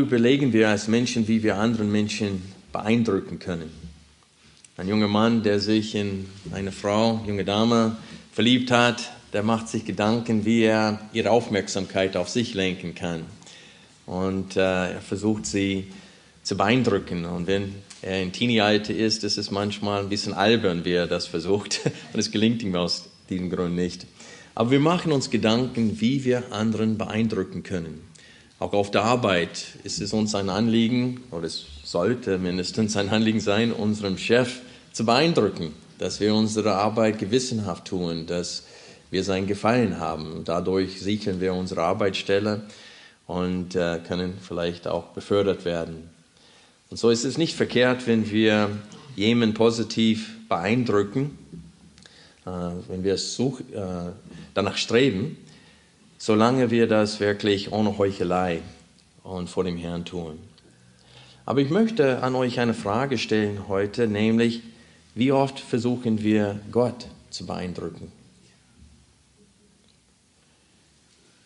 Überlegen wir als Menschen, wie wir anderen Menschen beeindrucken können. Ein junger Mann, der sich in eine Frau, junge Dame verliebt hat, der macht sich Gedanken, wie er ihre Aufmerksamkeit auf sich lenken kann. Und äh, er versucht sie zu beeindrucken. Und wenn er in Teenie-Alter ist, ist es manchmal ein bisschen albern, wie er das versucht. Und es gelingt ihm aus diesem Grund nicht. Aber wir machen uns Gedanken, wie wir anderen beeindrucken können. Auch auf der Arbeit ist es uns ein Anliegen, oder es sollte mindestens ein Anliegen sein, unserem Chef zu beeindrucken, dass wir unsere Arbeit gewissenhaft tun, dass wir sein Gefallen haben. Dadurch sichern wir unsere Arbeitsstelle und äh, können vielleicht auch befördert werden. Und so ist es nicht verkehrt, wenn wir jemanden positiv beeindrucken, äh, wenn wir äh, danach streben, solange wir das wirklich ohne Heuchelei und vor dem Herrn tun. Aber ich möchte an euch eine Frage stellen heute, nämlich, wie oft versuchen wir Gott zu beeindrucken?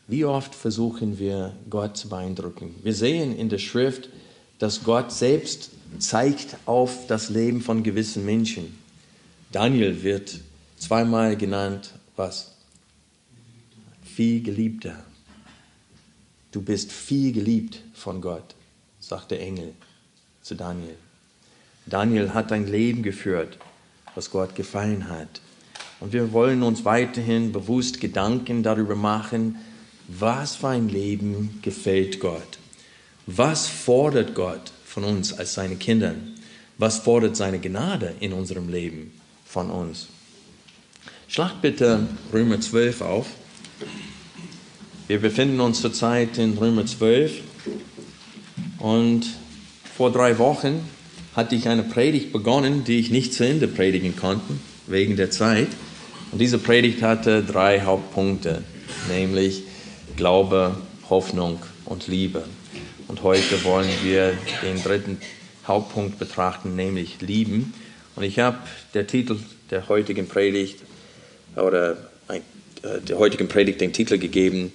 Wie oft versuchen wir Gott zu beeindrucken? Wir sehen in der Schrift, dass Gott selbst zeigt auf das Leben von gewissen Menschen. Daniel wird zweimal genannt, was? Viel geliebter. Du bist viel geliebt von Gott, sagt der Engel zu Daniel. Daniel hat ein Leben geführt, was Gott gefallen hat. Und wir wollen uns weiterhin bewusst Gedanken darüber machen, was für ein Leben gefällt Gott. Was fordert Gott von uns als seine Kinder? Was fordert seine Gnade in unserem Leben von uns? Schlagt bitte Römer 12 auf. Wir befinden uns zurzeit in Römer 12 und vor drei Wochen hatte ich eine Predigt begonnen, die ich nicht zu Ende predigen konnte, wegen der Zeit. Und diese Predigt hatte drei Hauptpunkte, nämlich Glaube, Hoffnung und Liebe. Und heute wollen wir den dritten Hauptpunkt betrachten, nämlich Lieben. Und ich habe der Titel der heutigen Predigt oder äh, der heutigen Predigt den Titel gegeben,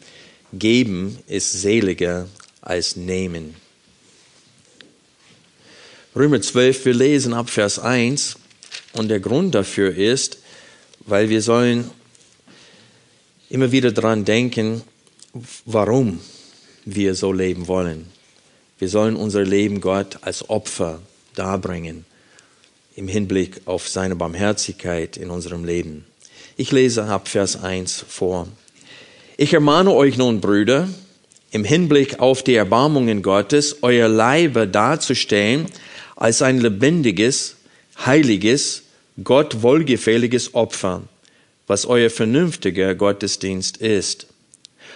Geben ist seliger als nehmen. Römer 12, wir lesen ab Vers 1 und der Grund dafür ist, weil wir sollen immer wieder daran denken, warum wir so leben wollen. Wir sollen unser Leben Gott als Opfer darbringen im Hinblick auf seine Barmherzigkeit in unserem Leben. Ich lese ab Vers 1 vor. Ich ermahne euch nun, Brüder, im Hinblick auf die Erbarmungen Gottes, euer Leibe darzustellen als ein lebendiges, heiliges, Gott wohlgefälliges Opfer, was euer vernünftiger Gottesdienst ist.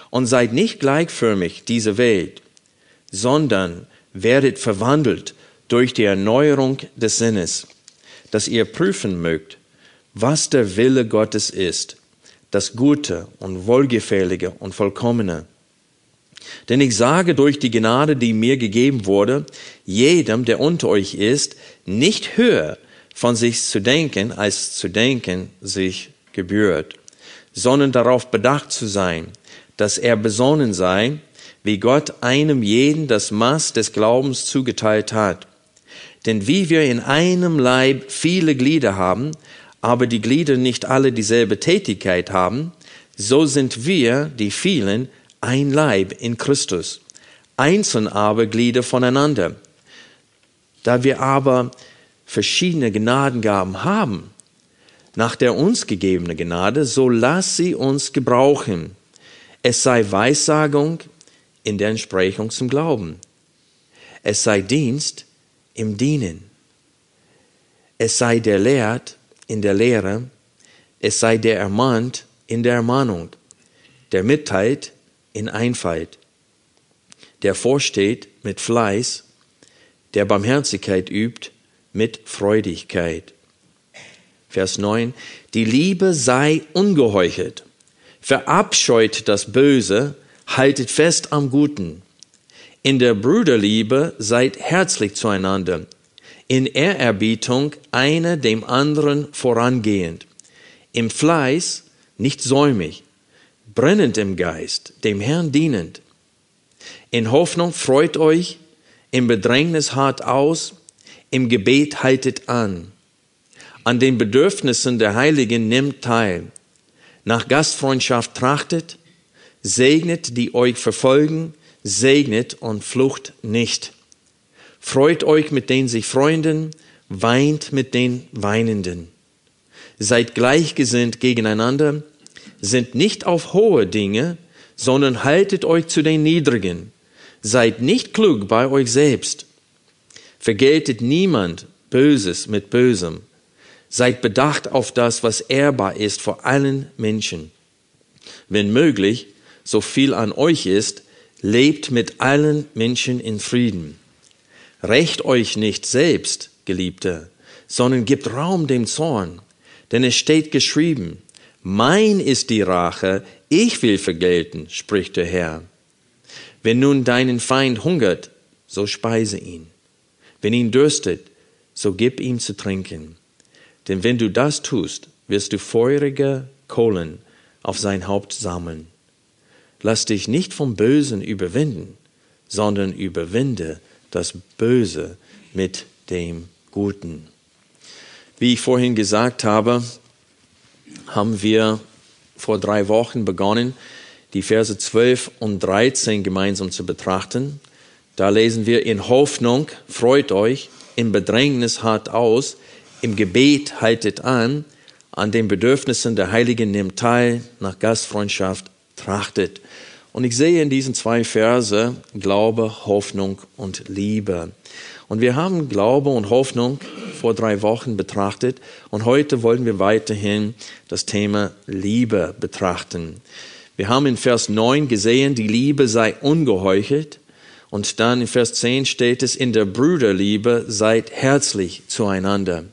Und seid nicht gleichförmig dieser Welt, sondern werdet verwandelt durch die Erneuerung des Sinnes, dass ihr prüfen mögt, was der Wille Gottes ist, das Gute und Wohlgefällige und Vollkommene. Denn ich sage durch die Gnade, die mir gegeben wurde, jedem, der unter euch ist, nicht höher von sich zu denken, als zu denken sich gebührt, sondern darauf bedacht zu sein, dass er besonnen sei, wie Gott einem jeden das Maß des Glaubens zugeteilt hat. Denn wie wir in einem Leib viele Glieder haben, aber die Glieder nicht alle dieselbe Tätigkeit haben, so sind wir, die vielen, ein Leib in Christus, einzeln aber Glieder voneinander. Da wir aber verschiedene Gnadengaben haben, nach der uns gegebenen Gnade, so lass sie uns gebrauchen. Es sei Weissagung in der Entsprechung zum Glauben. Es sei Dienst im Dienen. Es sei der Lehrt in der Lehre, es sei der ermahnt in der Ermahnung, der mitteilt in Einfalt, der vorsteht mit Fleiß, der Barmherzigkeit übt, mit Freudigkeit. Vers 9. Die Liebe sei ungeheuchelt. Verabscheut das Böse, haltet fest am Guten. In der Brüderliebe seid herzlich zueinander. In Ehrerbietung einer dem anderen vorangehend. Im Fleiß nicht säumig, brennend im Geist, dem Herrn dienend. In Hoffnung freut euch, im Bedrängnis hart aus, im Gebet haltet an. An den Bedürfnissen der Heiligen nimmt teil. Nach Gastfreundschaft trachtet, segnet die euch verfolgen, segnet und flucht nicht. Freut euch mit den sich Freunden, weint mit den Weinenden. Seid gleichgesinnt gegeneinander, sind nicht auf hohe Dinge, sondern haltet euch zu den Niedrigen. Seid nicht klug bei euch selbst. Vergeltet niemand Böses mit Bösem. Seid bedacht auf das, was ehrbar ist vor allen Menschen. Wenn möglich, so viel an euch ist, lebt mit allen Menschen in Frieden. Recht euch nicht selbst, Geliebte, sondern gebt Raum dem Zorn, denn es steht geschrieben, mein ist die Rache, ich will vergelten, spricht der Herr. Wenn nun deinen Feind hungert, so speise ihn. Wenn ihn dürstet, so gib ihm zu trinken. Denn wenn du das tust, wirst du feurige Kohlen auf sein Haupt sammeln. Lass dich nicht vom Bösen überwinden, sondern überwinde das Böse mit dem Guten. Wie ich vorhin gesagt habe, haben wir vor drei Wochen begonnen, die Verse 12 und 13 gemeinsam zu betrachten. Da lesen wir, in Hoffnung freut euch, im Bedrängnis hart aus, im Gebet haltet an, an den Bedürfnissen der Heiligen nimmt teil, nach Gastfreundschaft trachtet. Und ich sehe in diesen zwei Verse Glaube, Hoffnung und Liebe. Und wir haben Glaube und Hoffnung vor drei Wochen betrachtet und heute wollen wir weiterhin das Thema Liebe betrachten. Wir haben in Vers 9 gesehen, die Liebe sei ungeheuchelt. Und dann in Vers 10 steht es, in der Brüderliebe seid herzlich zueinander.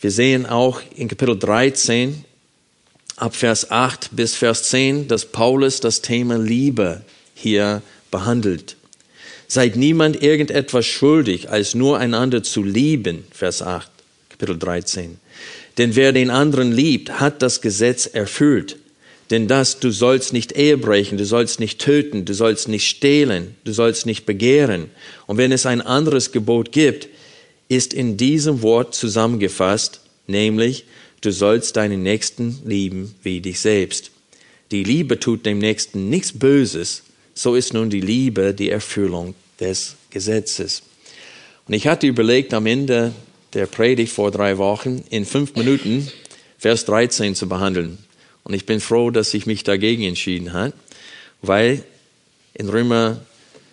Wir sehen auch in Kapitel 13 ab Vers 8 bis Vers 10, dass Paulus das Thema Liebe hier behandelt. Seid niemand irgendetwas schuldig, als nur einander zu lieben. Vers 8, Kapitel 13. Denn wer den anderen liebt, hat das Gesetz erfüllt. Denn das, du sollst nicht Ehe brechen, du sollst nicht töten, du sollst nicht stehlen, du sollst nicht begehren. Und wenn es ein anderes Gebot gibt, ist in diesem Wort zusammengefasst, nämlich, du sollst deinen Nächsten lieben wie dich selbst. Die Liebe tut dem Nächsten nichts Böses, so ist nun die Liebe die Erfüllung des Gesetzes. Und ich hatte überlegt, am Ende der Predigt vor drei Wochen in fünf Minuten Vers 13 zu behandeln. Und ich bin froh, dass ich mich dagegen entschieden habe, weil in Römer,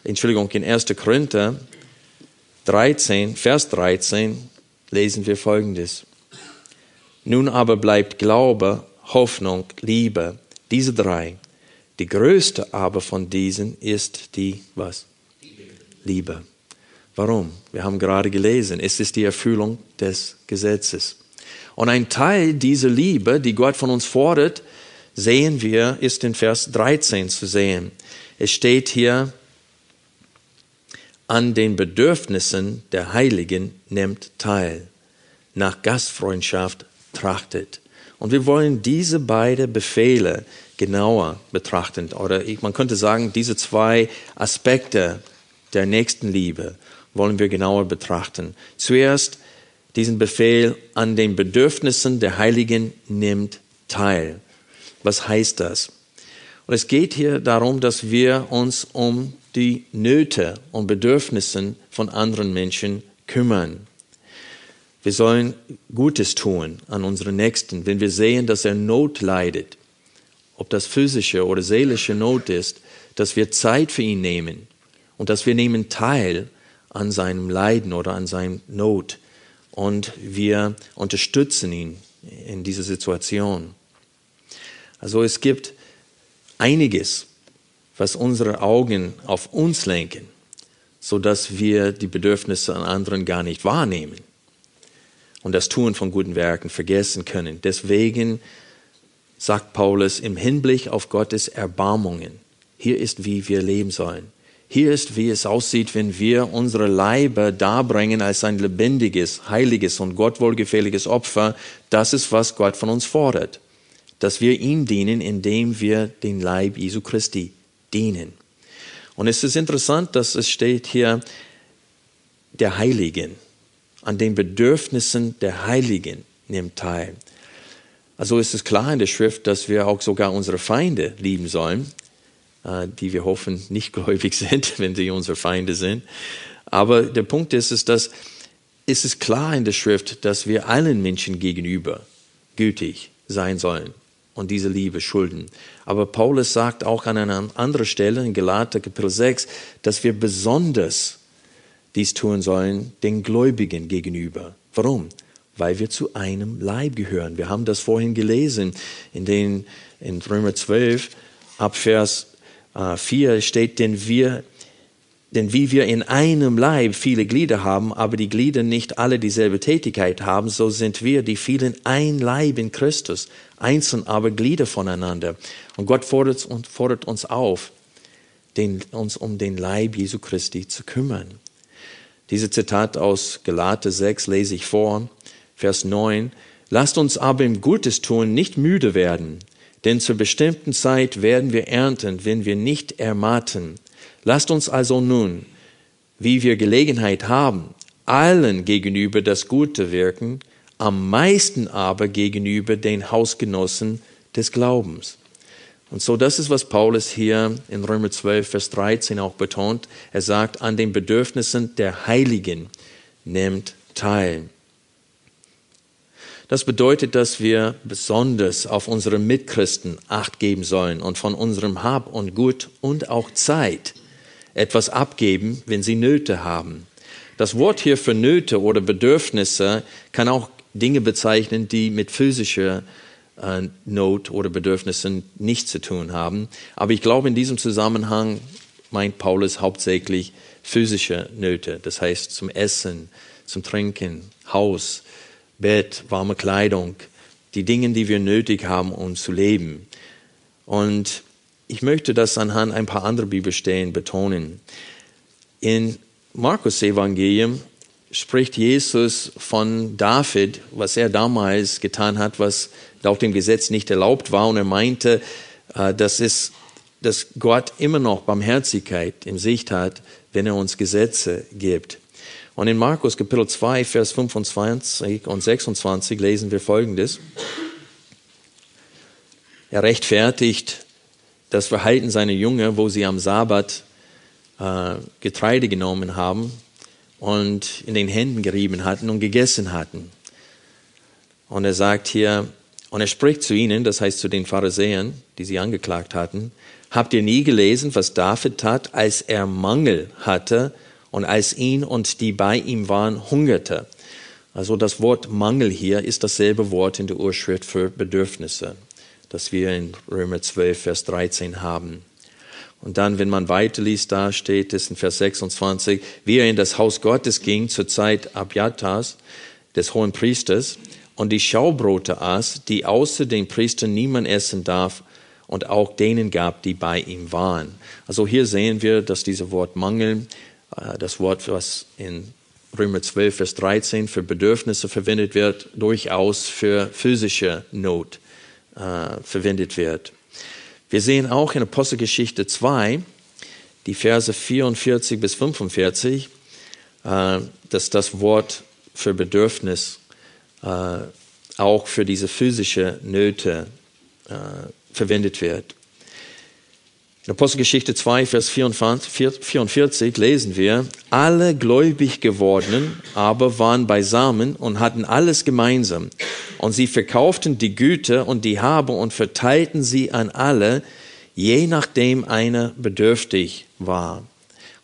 Entschuldigung, in 1. Korinther 13, Vers 13 lesen wir Folgendes. Nun aber bleibt Glaube, Hoffnung, Liebe, diese drei. Die größte aber von diesen ist die, was? Liebe. Warum? Wir haben gerade gelesen, es ist die Erfüllung des Gesetzes. Und ein Teil dieser Liebe, die Gott von uns fordert, sehen wir, ist in Vers 13 zu sehen. Es steht hier, an den Bedürfnissen der Heiligen nimmt teil, nach Gastfreundschaft trachtet. Und wir wollen diese beiden Befehle genauer betrachten. Oder man könnte sagen, diese zwei Aspekte der Nächstenliebe wollen wir genauer betrachten. Zuerst diesen Befehl an den Bedürfnissen der Heiligen nimmt teil. Was heißt das? Und es geht hier darum, dass wir uns um die Nöte und Bedürfnisse von anderen Menschen kümmern. Wir sollen Gutes tun an unseren Nächsten, wenn wir sehen, dass er Not leidet, ob das physische oder seelische Not ist, dass wir Zeit für ihn nehmen und dass wir nehmen teil an seinem Leiden oder an seiner Not. Und wir unterstützen ihn in dieser Situation. Also es gibt einiges, was unsere Augen auf uns lenken, sodass wir die Bedürfnisse an anderen gar nicht wahrnehmen und das Tun von guten Werken vergessen können. Deswegen sagt Paulus im Hinblick auf Gottes Erbarmungen, hier ist, wie wir leben sollen. Hier ist, wie es aussieht, wenn wir unsere Leiber darbringen als ein lebendiges, heiliges und gottwohlgefälliges Opfer. Das ist, was Gott von uns fordert. Dass wir ihm dienen, indem wir den Leib Jesu Christi dienen. Und es ist interessant, dass es steht hier, der Heiligen an den Bedürfnissen der Heiligen nimmt teil. Also ist es klar in der Schrift, dass wir auch sogar unsere Feinde lieben sollen, äh, die wir hoffen nicht gläubig sind, wenn sie unsere Feinde sind. Aber der Punkt ist, ist dass ist es klar in der Schrift, dass wir allen Menschen gegenüber gütig sein sollen und diese Liebe schulden. Aber Paulus sagt auch an einer anderen Stelle in Galater Kapitel 6, dass wir besonders dies tun sollen den Gläubigen gegenüber. Warum? Weil wir zu einem Leib gehören. Wir haben das vorhin gelesen in den in Römer 12 ab Vers 4 äh, steht, denn wir denn wie wir in einem Leib viele Glieder haben, aber die Glieder nicht alle dieselbe Tätigkeit haben, so sind wir, die vielen, ein Leib in Christus, einzeln aber Glieder voneinander. Und Gott fordert, fordert uns auf, den, uns um den Leib Jesu Christi zu kümmern. Diese Zitat aus Galate 6 lese ich vor, Vers 9. Lasst uns aber im Gutes tun nicht müde werden, denn zur bestimmten Zeit werden wir ernten, wenn wir nicht ermatten. Lasst uns also nun, wie wir Gelegenheit haben, allen gegenüber das Gute wirken, am meisten aber gegenüber den Hausgenossen des Glaubens. Und so, das ist, was Paulus hier in Römer 12, Vers 13 auch betont. Er sagt, an den Bedürfnissen der Heiligen nimmt teil. Das bedeutet, dass wir besonders auf unsere Mitchristen Acht geben sollen und von unserem Hab und Gut und auch Zeit etwas abgeben, wenn sie Nöte haben. Das Wort hier für Nöte oder Bedürfnisse kann auch Dinge bezeichnen, die mit physischer äh, Not oder Bedürfnissen nichts zu tun haben. Aber ich glaube, in diesem Zusammenhang meint Paulus hauptsächlich physische Nöte, das heißt zum Essen, zum Trinken, Haus, Bett, warme Kleidung, die Dinge, die wir nötig haben, um zu leben. Und ich möchte das anhand ein paar anderer Bibelstellen betonen. In Markus Evangelium spricht Jesus von David, was er damals getan hat, was laut dem Gesetz nicht erlaubt war. Und er meinte, äh, dass, es, dass Gott immer noch Barmherzigkeit im Sicht hat, wenn er uns Gesetze gibt. Und in Markus Kapitel 2, Vers 25 und 26 lesen wir Folgendes. Er rechtfertigt das Verhalten seiner Jünger, wo sie am Sabbat äh, Getreide genommen haben und in den Händen gerieben hatten und gegessen hatten. Und er sagt hier, und er spricht zu ihnen, das heißt zu den Pharisäern, die sie angeklagt hatten, habt ihr nie gelesen, was David tat, als er Mangel hatte und als ihn und die bei ihm waren hungerte? Also das Wort Mangel hier ist dasselbe Wort in der Urschrift für Bedürfnisse, das wir in Römer 12, Vers 13 haben. Und dann, wenn man weiterliest, da steht es in Vers 26, wie er in das Haus Gottes ging zur Zeit Abjatas, des hohen Priesters, und die Schaubrote aß, die außer den Priestern niemand essen darf, und auch denen gab, die bei ihm waren. Also hier sehen wir, dass dieses Wort Mangel, äh, das Wort, was in Römer 12, Vers 13 für Bedürfnisse verwendet wird, durchaus für physische Not äh, verwendet wird. Wir sehen auch in Apostelgeschichte 2, die Verse 44 bis 45, äh, dass das Wort für Bedürfnis äh, auch für diese physische Nöte äh, verwendet wird. In Apostelgeschichte 2, Vers 44 lesen wir, alle gläubig gewordenen aber waren beisammen und hatten alles gemeinsam. Und sie verkauften die Güter und die Habe und verteilten sie an alle, je nachdem einer bedürftig war.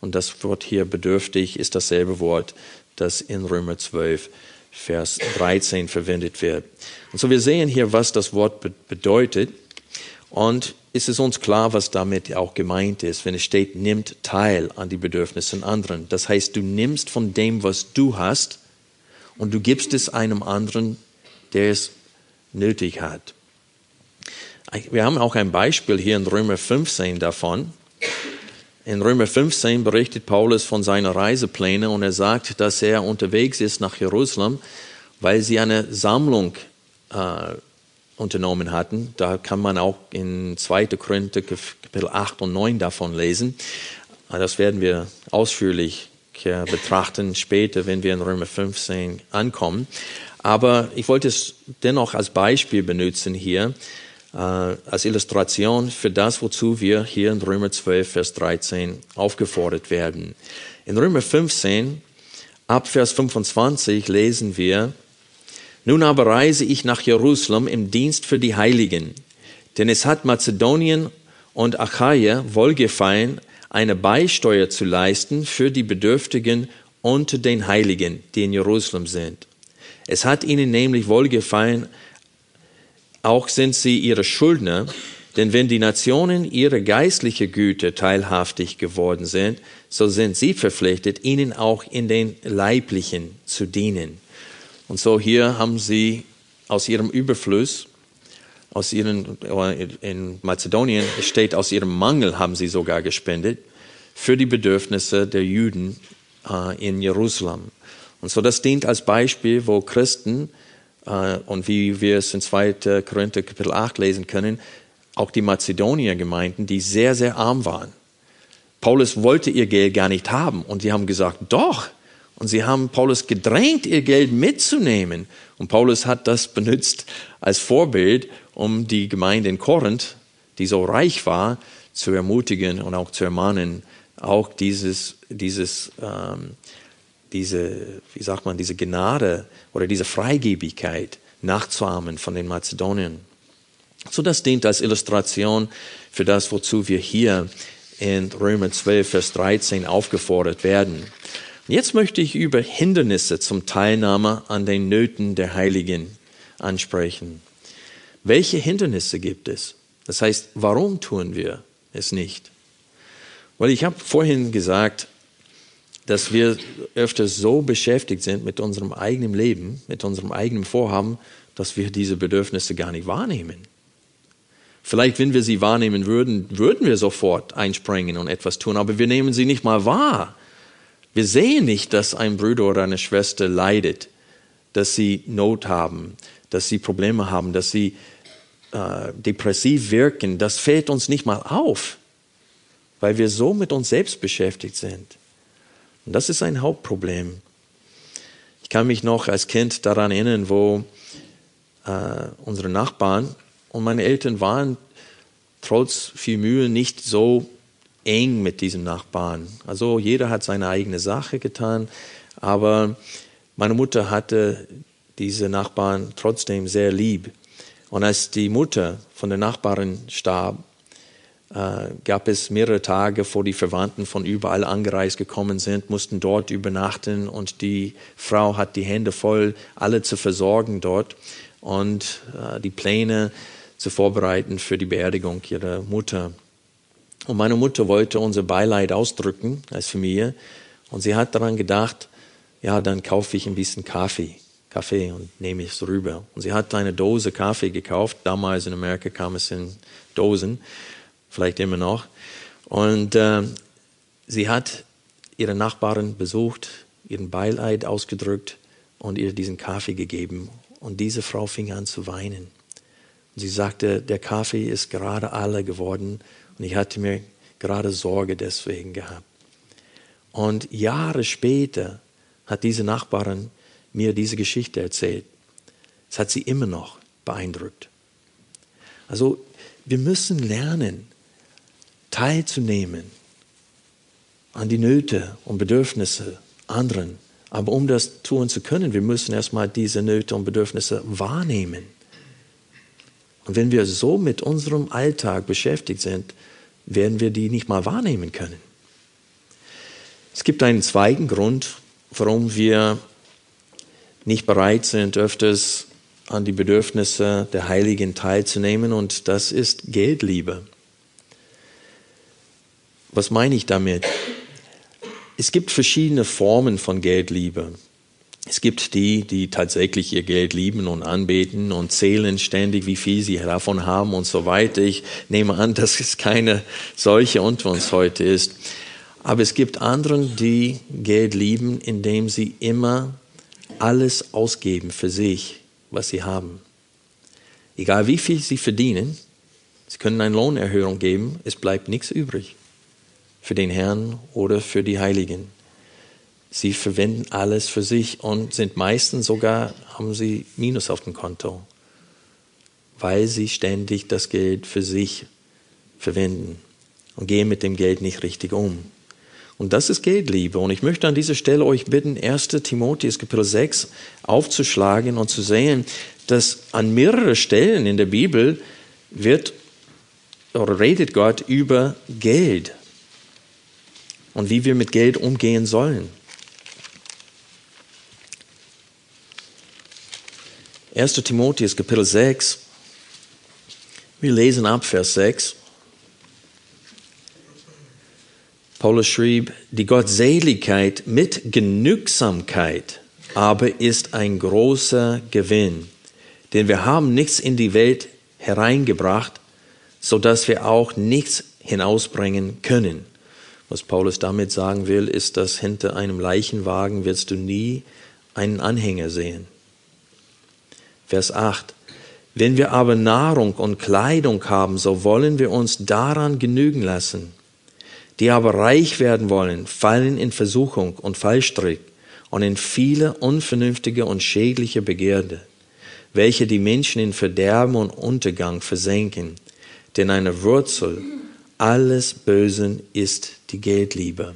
Und das Wort hier bedürftig ist dasselbe Wort, das in Römer 12 Vers 13 verwendet wird. Und so wir sehen hier, was das Wort bedeutet. Und ist es uns klar, was damit auch gemeint ist, wenn es steht, nimmt teil an die Bedürfnisse anderen. Das heißt, du nimmst von dem, was du hast, und du gibst es einem anderen, der es nötig hat. Wir haben auch ein Beispiel hier in Römer 15 davon. In Römer 15 berichtet Paulus von seinen Reiseplänen und er sagt, dass er unterwegs ist nach Jerusalem, weil sie eine Sammlung äh, unternommen hatten. Da kann man auch in 2. Korinther Kapitel 8 und 9 davon lesen. Das werden wir ausführlich betrachten später, wenn wir in Römer 15 ankommen. Aber ich wollte es dennoch als Beispiel benutzen hier, äh, als Illustration für das, wozu wir hier in Römer 12, Vers 13 aufgefordert werden. In Römer 15, ab Vers 25 lesen wir, nun aber reise ich nach Jerusalem im Dienst für die Heiligen, denn es hat Mazedonien und Achaia wohlgefallen, eine Beisteuer zu leisten für die Bedürftigen unter den Heiligen, die in Jerusalem sind. Es hat ihnen nämlich wohlgefallen, auch sind sie ihre Schuldner, denn wenn die Nationen ihre geistliche Güte teilhaftig geworden sind, so sind sie verpflichtet, ihnen auch in den leiblichen zu dienen. Und so hier haben sie aus ihrem Überfluss, aus ihren, in Mazedonien steht, aus ihrem Mangel haben sie sogar gespendet für die Bedürfnisse der Juden äh, in Jerusalem. Und so das dient als Beispiel, wo Christen, äh, und wie wir es in 2. Korinther Kapitel 8 lesen können, auch die Mazedonier-Gemeinden, die sehr, sehr arm waren. Paulus wollte ihr Geld gar nicht haben und sie haben gesagt, doch. Und sie haben Paulus gedrängt, ihr Geld mitzunehmen. Und Paulus hat das benutzt als Vorbild, um die Gemeinde in Korinth, die so reich war, zu ermutigen und auch zu ermahnen, auch dieses, dieses ähm, diese, wie sagt man, diese Gnade oder diese Freigebigkeit nachzuahmen von den Mazedonien. So das dient als Illustration für das, wozu wir hier in Römer 12, Vers 13 aufgefordert werden. Jetzt möchte ich über Hindernisse zum Teilnahme an den Nöten der Heiligen ansprechen. Welche Hindernisse gibt es? Das heißt, warum tun wir es nicht? Weil ich habe vorhin gesagt, dass wir öfter so beschäftigt sind mit unserem eigenen Leben, mit unserem eigenen Vorhaben, dass wir diese Bedürfnisse gar nicht wahrnehmen. Vielleicht, wenn wir sie wahrnehmen würden, würden wir sofort einspringen und etwas tun, aber wir nehmen sie nicht mal wahr. Wir sehen nicht, dass ein Bruder oder eine Schwester leidet, dass sie Not haben, dass sie Probleme haben, dass sie äh, depressiv wirken. Das fällt uns nicht mal auf, weil wir so mit uns selbst beschäftigt sind. Und das ist ein Hauptproblem. Ich kann mich noch als Kind daran erinnern, wo äh, unsere Nachbarn und meine Eltern waren trotz viel Mühe nicht so eng mit diesen Nachbarn. Also jeder hat seine eigene Sache getan, aber meine Mutter hatte diese Nachbarn trotzdem sehr lieb. Und als die Mutter von der Nachbarin starb, äh, gab es mehrere Tage, wo die Verwandten von überall angereist gekommen sind, mussten dort übernachten und die Frau hat die Hände voll, alle zu versorgen dort und äh, die Pläne zu vorbereiten für die Beerdigung ihrer Mutter. Und meine Mutter wollte unser Beileid ausdrücken als Familie und sie hat daran gedacht, ja, dann kaufe ich ein bisschen Kaffee. Kaffee und nehme es rüber. Und sie hat eine Dose Kaffee gekauft. Damals in Amerika kam es in Dosen vielleicht immer noch. Und äh, sie hat ihre Nachbarin besucht, ihren Beileid ausgedrückt und ihr diesen Kaffee gegeben. Und diese Frau fing an zu weinen. Und sie sagte, der Kaffee ist gerade alle geworden und ich hatte mir gerade Sorge deswegen gehabt. Und Jahre später hat diese Nachbarin mir diese Geschichte erzählt. Es hat sie immer noch beeindruckt. Also wir müssen lernen, teilzunehmen an die Nöte und Bedürfnisse anderen. Aber um das tun zu können, wir müssen erstmal diese Nöte und Bedürfnisse wahrnehmen. Und wenn wir so mit unserem Alltag beschäftigt sind, werden wir die nicht mal wahrnehmen können. Es gibt einen zweiten Grund, warum wir nicht bereit sind, öfters an die Bedürfnisse der Heiligen teilzunehmen und das ist Geldliebe. Was meine ich damit? Es gibt verschiedene Formen von Geldliebe. Es gibt die, die tatsächlich ihr Geld lieben und anbeten und zählen ständig, wie viel sie davon haben und so weiter. Ich nehme an, dass es keine solche unter uns heute ist. Aber es gibt anderen, die Geld lieben, indem sie immer alles ausgeben für sich, was sie haben. Egal wie viel sie verdienen, sie können eine Lohnerhöhung geben, es bleibt nichts übrig für den Herrn oder für die Heiligen. Sie verwenden alles für sich und sind meistens sogar, haben sie Minus auf dem Konto, weil sie ständig das Geld für sich verwenden und gehen mit dem Geld nicht richtig um. Und das ist Geldliebe. Und ich möchte an dieser Stelle euch bitten, 1. Timotheus Kapitel 6 aufzuschlagen und zu sehen, dass an mehreren Stellen in der Bibel wird oder redet Gott über Geld und wie wir mit Geld umgehen sollen. 1. Timotheus Kapitel 6. Wir lesen ab Vers 6. Paulus schrieb, die Gottseligkeit mit Genügsamkeit aber ist ein großer Gewinn, denn wir haben nichts in die Welt hereingebracht, so dass wir auch nichts hinausbringen können. Was Paulus damit sagen will, ist, dass hinter einem Leichenwagen wirst du nie einen Anhänger sehen. Vers 8. Wenn wir aber Nahrung und Kleidung haben, so wollen wir uns daran genügen lassen. Die aber reich werden wollen, fallen in Versuchung und Fallstrick und in viele unvernünftige und schädliche Begierde, welche die Menschen in Verderben und Untergang versenken. Denn eine Wurzel alles Bösen ist die Geldliebe.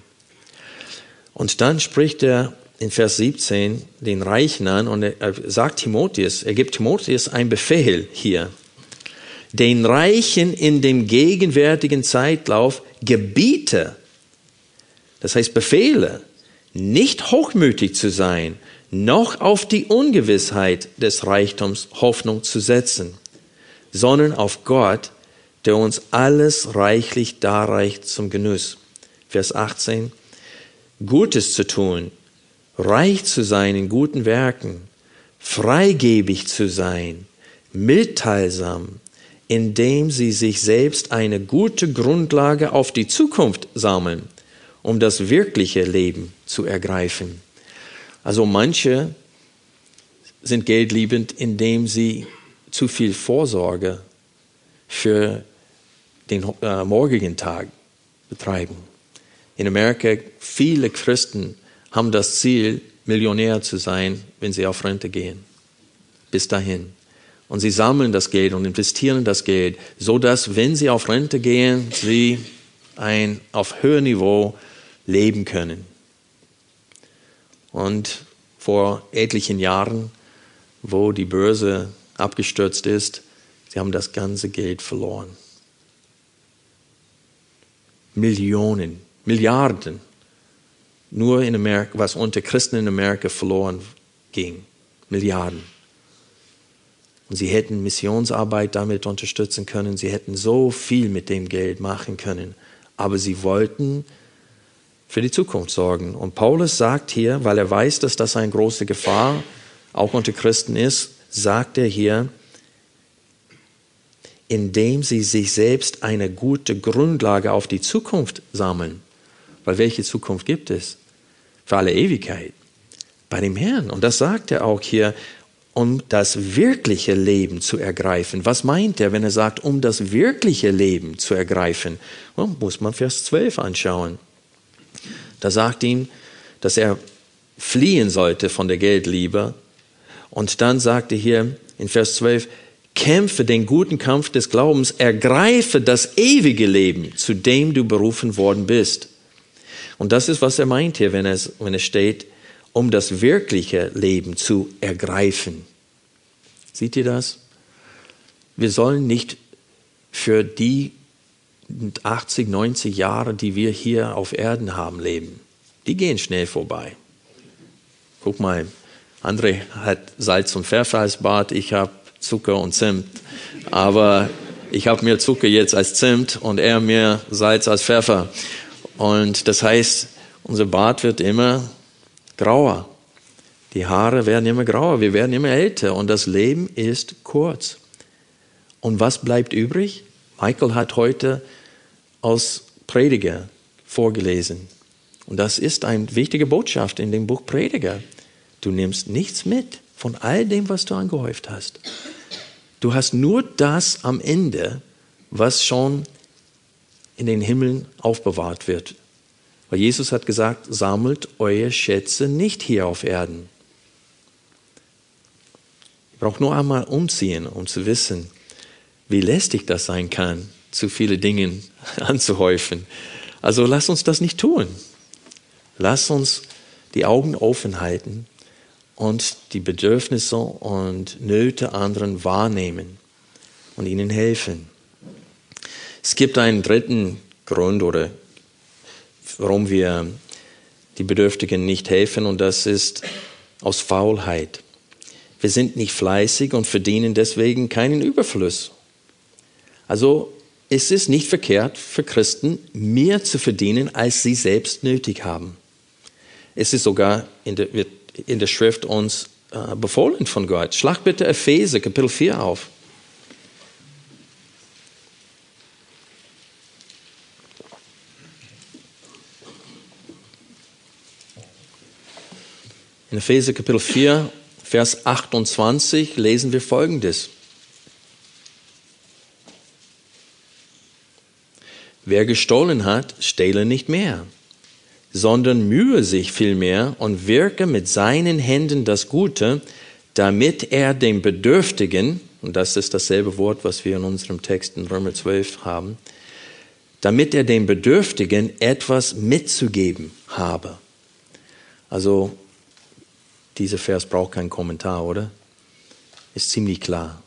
Und dann spricht er in Vers 17 den Reichen an und er sagt Timotheus, er gibt Timotheus einen Befehl hier. Den Reichen in dem gegenwärtigen Zeitlauf gebiete, das heißt Befehle, nicht hochmütig zu sein, noch auf die Ungewissheit des Reichtums Hoffnung zu setzen, sondern auf Gott, der uns alles reichlich darreicht zum Genuss. Vers 18. Gutes zu tun, reich zu sein in guten Werken, freigebig zu sein, mitteilsam, indem sie sich selbst eine gute Grundlage auf die Zukunft sammeln, um das wirkliche Leben zu ergreifen. Also manche sind geldliebend, indem sie zu viel Vorsorge für den äh, morgigen Tag betreiben. In Amerika viele Christen haben das Ziel, Millionär zu sein, wenn sie auf Rente gehen. Bis dahin. Und sie sammeln das Geld und investieren das Geld, so dass, wenn sie auf Rente gehen, sie ein auf höherem Niveau leben können. Und vor etlichen Jahren, wo die Börse abgestürzt ist, sie haben das ganze Geld verloren. Millionen, Milliarden nur in Amerika, was unter Christen in Amerika verloren ging. Milliarden. Und sie hätten Missionsarbeit damit unterstützen können. Sie hätten so viel mit dem Geld machen können. Aber sie wollten für die Zukunft sorgen. Und Paulus sagt hier, weil er weiß, dass das eine große Gefahr auch unter Christen ist, sagt er hier, indem sie sich selbst eine gute Grundlage auf die Zukunft sammeln. Weil welche Zukunft gibt es? für alle Ewigkeit bei dem Herrn. Und das sagt er auch hier, um das wirkliche Leben zu ergreifen. Was meint er, wenn er sagt, um das wirkliche Leben zu ergreifen? Well, muss man Vers 12 anschauen. Da sagt ihm, dass er fliehen sollte von der Geldliebe. Und dann sagt er hier in Vers 12, kämpfe den guten Kampf des Glaubens, ergreife das ewige Leben, zu dem du berufen worden bist. Und das ist, was er meint hier, wenn es, wenn es steht, um das wirkliche Leben zu ergreifen. Seht ihr das? Wir sollen nicht für die 80, 90 Jahre, die wir hier auf Erden haben, leben. Die gehen schnell vorbei. Guck mal, André hat Salz und Pfeffer als Bad, ich habe Zucker und Zimt. Aber ich habe mir Zucker jetzt als Zimt und er mir Salz als Pfeffer. Und das heißt, unser Bart wird immer grauer. Die Haare werden immer grauer, wir werden immer älter und das Leben ist kurz. Und was bleibt übrig? Michael hat heute aus Prediger vorgelesen. Und das ist eine wichtige Botschaft in dem Buch Prediger. Du nimmst nichts mit von all dem, was du angehäuft hast. Du hast nur das am Ende, was schon in den Himmeln aufbewahrt wird. Weil Jesus hat gesagt, sammelt eure Schätze nicht hier auf Erden. Ich brauche nur einmal umziehen, um zu wissen, wie lästig das sein kann, zu viele Dinge anzuhäufen. Also lass uns das nicht tun. Lass uns die Augen offen halten und die Bedürfnisse und Nöte anderen wahrnehmen und ihnen helfen. Es gibt einen dritten Grund oder warum wir die Bedürftigen nicht helfen und das ist aus Faulheit. Wir sind nicht fleißig und verdienen deswegen keinen Überfluss. Also es ist nicht verkehrt für Christen, mehr zu verdienen, als sie selbst nötig haben. Es ist sogar in der, in der Schrift uns äh, befohlen von Gott. Schlag bitte Epheser Kapitel 4 auf. In Epheser Kapitel 4, Vers 28 lesen wir Folgendes. Wer gestohlen hat, stehle nicht mehr, sondern mühe sich vielmehr und wirke mit seinen Händen das Gute, damit er dem Bedürftigen, und das ist dasselbe Wort, was wir in unserem Text in Römer 12 haben, damit er dem Bedürftigen etwas mitzugeben habe. Also dieser Vers braucht keinen Kommentar, oder? Ist ziemlich klar.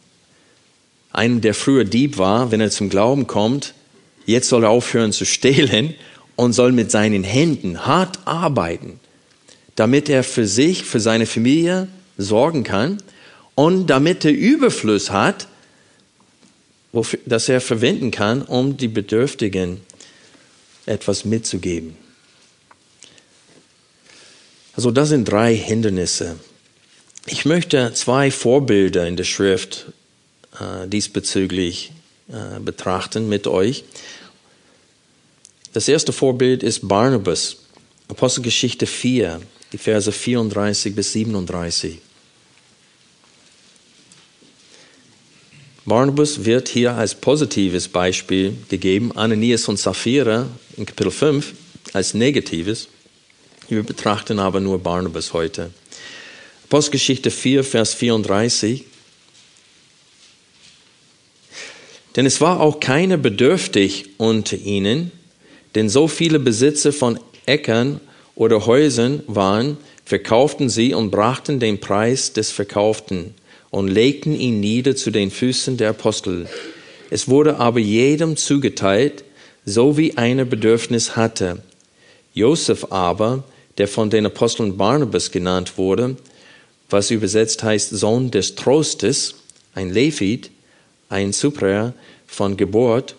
Einem, der früher Dieb war, wenn er zum Glauben kommt, jetzt soll er aufhören zu stehlen und soll mit seinen Händen hart arbeiten, damit er für sich, für seine Familie sorgen kann und damit er Überfluss hat, das er verwenden kann, um die Bedürftigen etwas mitzugeben. Also das sind drei Hindernisse. Ich möchte zwei Vorbilder in der Schrift äh, diesbezüglich äh, betrachten mit euch. Das erste Vorbild ist Barnabas, Apostelgeschichte 4, die Verse 34 bis 37. Barnabas wird hier als positives Beispiel gegeben, Ananias und Sapphira in Kapitel 5 als negatives. Wir betrachten aber nur Barnabas heute. Postgeschichte 4, Vers 34. Denn es war auch keiner bedürftig unter ihnen, denn so viele Besitzer von Äckern oder Häusern waren, verkauften sie und brachten den Preis des Verkauften und legten ihn nieder zu den Füßen der Apostel. Es wurde aber jedem zugeteilt, so wie einer Bedürfnis hatte. Josef aber, der von den Aposteln Barnabas genannt wurde, was übersetzt heißt Sohn des Trostes, ein Levit, ein Suprer von Geburt,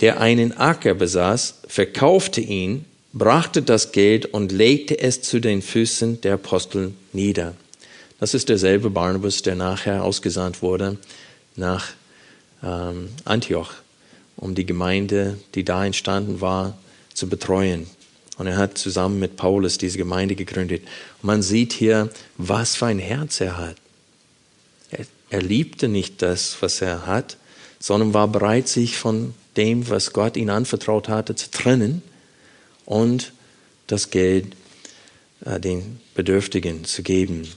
der einen Acker besaß, verkaufte ihn, brachte das Geld und legte es zu den Füßen der Apostel nieder. Das ist derselbe Barnabas, der nachher ausgesandt wurde nach ähm, Antioch, um die Gemeinde, die da entstanden war, zu betreuen. Und er hat zusammen mit Paulus diese Gemeinde gegründet. Und man sieht hier, was für ein Herz er hat. Er, er liebte nicht das, was er hat, sondern war bereit, sich von dem, was Gott ihn anvertraut hatte, zu trennen und das Geld äh, den Bedürftigen zu geben.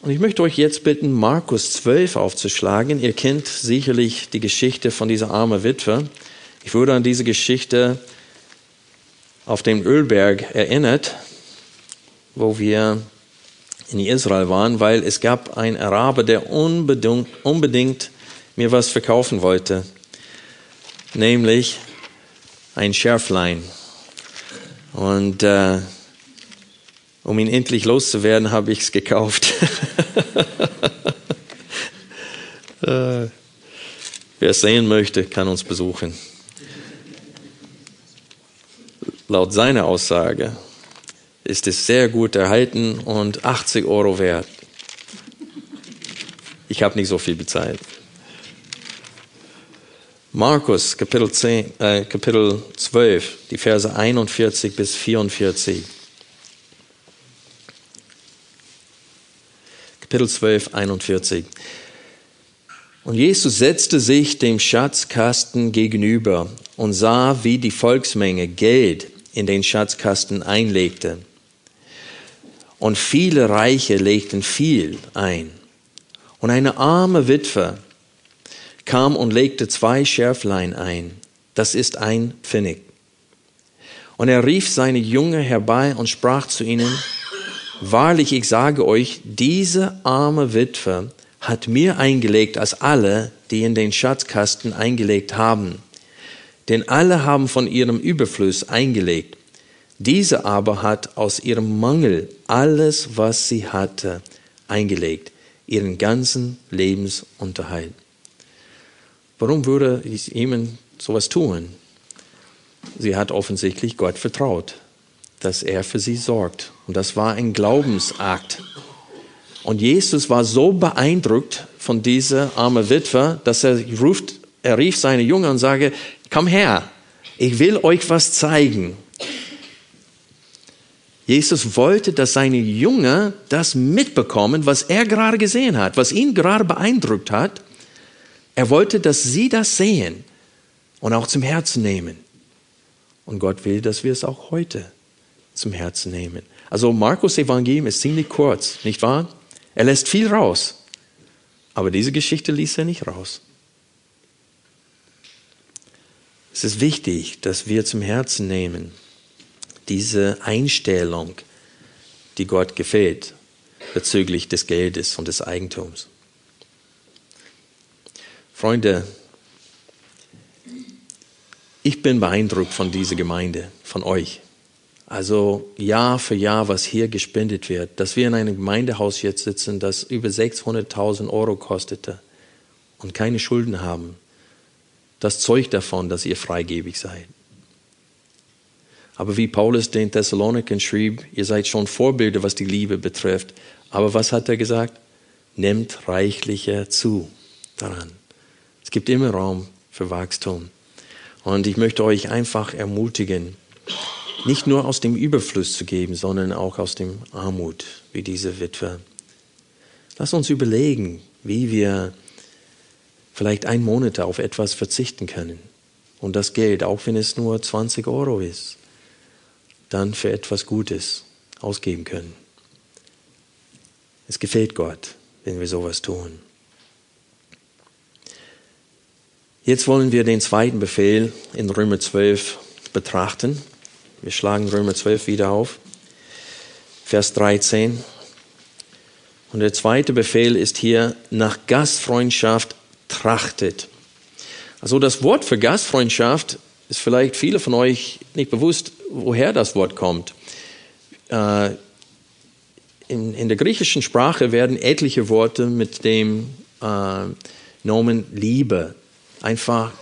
Und ich möchte euch jetzt bitten, Markus 12 aufzuschlagen. Ihr kennt sicherlich die Geschichte von dieser armen Witwe. Ich würde an diese Geschichte auf dem Ölberg erinnert, wo wir in Israel waren, weil es gab einen Araber, der unbedingt, unbedingt mir was verkaufen wollte, nämlich ein Schärflein. Und, äh, Um ihn endlich loszuwerden, habe ich es gekauft. äh, wer es sehen möchte, kann uns besuchen. Laut seiner Aussage ist es sehr gut erhalten und 80 Euro wert. Ich habe nicht so viel bezahlt. Markus Kapitel, 10, äh, Kapitel 12, die Verse 41 bis 44. Kapitel 12, 41. Und Jesus setzte sich dem Schatzkasten gegenüber und sah, wie die Volksmenge Geld in den Schatzkasten einlegte. Und viele Reiche legten viel ein. Und eine arme Witwe kam und legte zwei Schärflein ein. Das ist ein Pfennig. Und er rief seine Jünger herbei und sprach zu ihnen, Wahrlich, ich sage euch, diese arme Witwe hat mir eingelegt als alle, die in den Schatzkasten eingelegt haben. Denn alle haben von ihrem Überfluss eingelegt. Diese aber hat aus ihrem Mangel alles, was sie hatte, eingelegt, ihren ganzen Lebensunterhalt. Warum würde jemand sowas tun? Sie hat offensichtlich Gott vertraut, dass er für sie sorgt. Und das war ein Glaubensakt. Und Jesus war so beeindruckt von dieser armen Witwe, dass er ruft, er rief seine Jünger und sagte, komm her, ich will euch was zeigen. Jesus wollte, dass seine Jünger das mitbekommen, was er gerade gesehen hat, was ihn gerade beeindruckt hat. Er wollte, dass sie das sehen und auch zum Herzen nehmen. Und Gott will, dass wir es auch heute zum Herzen nehmen. Also Markus Evangelium ist ziemlich kurz, nicht wahr? Er lässt viel raus. Aber diese Geschichte ließ er nicht raus. Es ist wichtig, dass wir zum Herzen nehmen diese Einstellung, die Gott gefällt bezüglich des Geldes und des Eigentums. Freunde, ich bin beeindruckt von dieser Gemeinde, von euch. Also Jahr für Jahr, was hier gespendet wird, dass wir in einem Gemeindehaus jetzt sitzen, das über 600.000 Euro kostete und keine Schulden haben, das zeugt davon, dass ihr freigebig seid. Aber wie Paulus den Thessaloniken schrieb, ihr seid schon Vorbilder, was die Liebe betrifft. Aber was hat er gesagt? Nehmt reichlicher zu daran. Es gibt immer Raum für Wachstum. Und ich möchte euch einfach ermutigen, nicht nur aus dem Überfluss zu geben, sondern auch aus dem Armut, wie diese Witwe. Lass uns überlegen, wie wir vielleicht ein Monat auf etwas verzichten können. Und das Geld, auch wenn es nur 20 Euro ist, dann für etwas Gutes ausgeben können. Es gefällt Gott, wenn wir sowas tun. Jetzt wollen wir den zweiten Befehl in Römer 12 betrachten. Wir schlagen Römer 12 wieder auf. Vers 13. Und der zweite Befehl ist hier, nach Gastfreundschaft trachtet. Also das Wort für Gastfreundschaft ist vielleicht viele von euch nicht bewusst, woher das Wort kommt. Äh, in, in, der griechischen Sprache werden etliche Worte mit dem äh, Nomen Liebe einfach